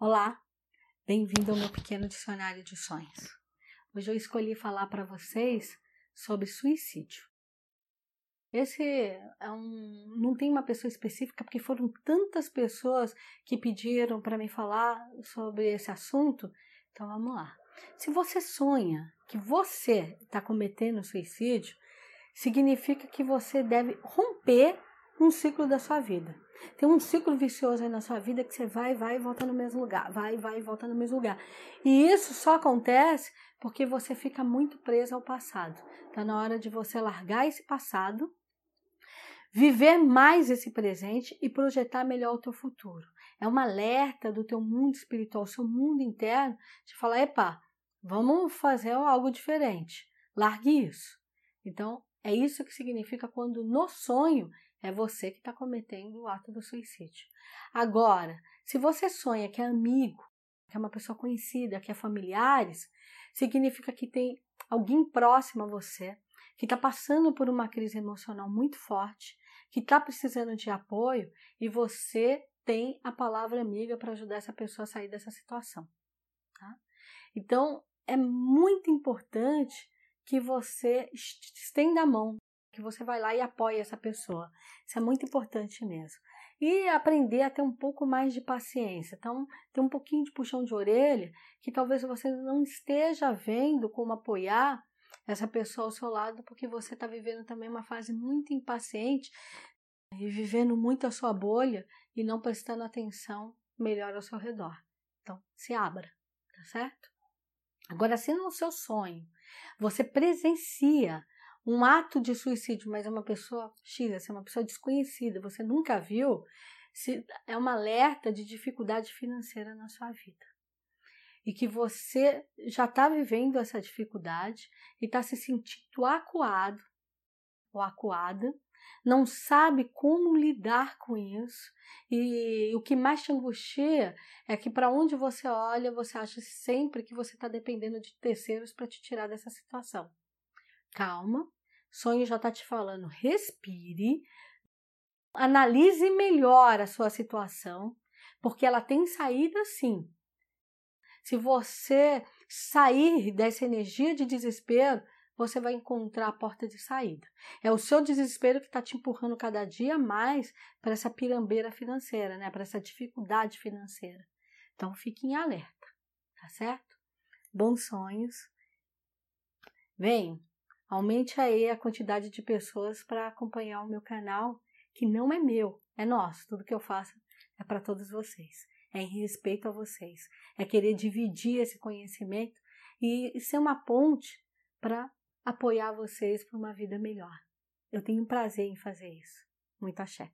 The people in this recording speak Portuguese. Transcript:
Olá, bem-vindo ao meu pequeno dicionário de sonhos. Hoje eu escolhi falar para vocês sobre suicídio. Esse é um, não tem uma pessoa específica porque foram tantas pessoas que pediram para me falar sobre esse assunto. Então vamos lá. Se você sonha que você está cometendo suicídio, significa que você deve romper um ciclo da sua vida. Tem um ciclo vicioso aí na sua vida que você vai, vai e volta no mesmo lugar, vai, vai e volta no mesmo lugar. E isso só acontece porque você fica muito preso ao passado. Está na hora de você largar esse passado, viver mais esse presente e projetar melhor o teu futuro. É uma alerta do teu mundo espiritual, seu mundo interno, de falar, epa, vamos fazer algo diferente. Largue isso. Então, é isso que significa quando no sonho é você que está cometendo o ato do suicídio. Agora, se você sonha que é amigo, que é uma pessoa conhecida, que é familiares, significa que tem alguém próximo a você, que está passando por uma crise emocional muito forte, que está precisando de apoio e você tem a palavra amiga para ajudar essa pessoa a sair dessa situação. Tá? Então, é muito importante que você estenda a mão que você vai lá e apoia essa pessoa. Isso é muito importante mesmo. E aprender a ter um pouco mais de paciência. Então, ter um pouquinho de puxão de orelha, que talvez você não esteja vendo como apoiar essa pessoa ao seu lado, porque você está vivendo também uma fase muito impaciente e vivendo muito a sua bolha e não prestando atenção melhor ao seu redor. Então, se abra, tá certo? Agora, se no seu sonho você presencia um ato de suicídio, mas é uma pessoa X, assim, uma pessoa desconhecida, você nunca viu, é um alerta de dificuldade financeira na sua vida. E que você já está vivendo essa dificuldade e está se sentindo acuado ou acuada, não sabe como lidar com isso, e, o que mais te angustia é que para onde você olha, você acha sempre que você está dependendo de terceiros para te tirar dessa situação. Calma, Sonho já está te falando, respire, analise melhor a sua situação, porque ela tem saída sim. Se você sair dessa energia de desespero, você vai encontrar a porta de saída. É o seu desespero que está te empurrando cada dia mais para essa pirambeira financeira, né? para essa dificuldade financeira. Então fique em alerta, tá certo? Bons sonhos. Vem, Aumente aí a quantidade de pessoas para acompanhar o meu canal, que não é meu, é nosso. Tudo que eu faço é para todos vocês. É em respeito a vocês. É querer dividir esse conhecimento e ser uma ponte para apoiar vocês para uma vida melhor. Eu tenho prazer em fazer isso. Muito axé.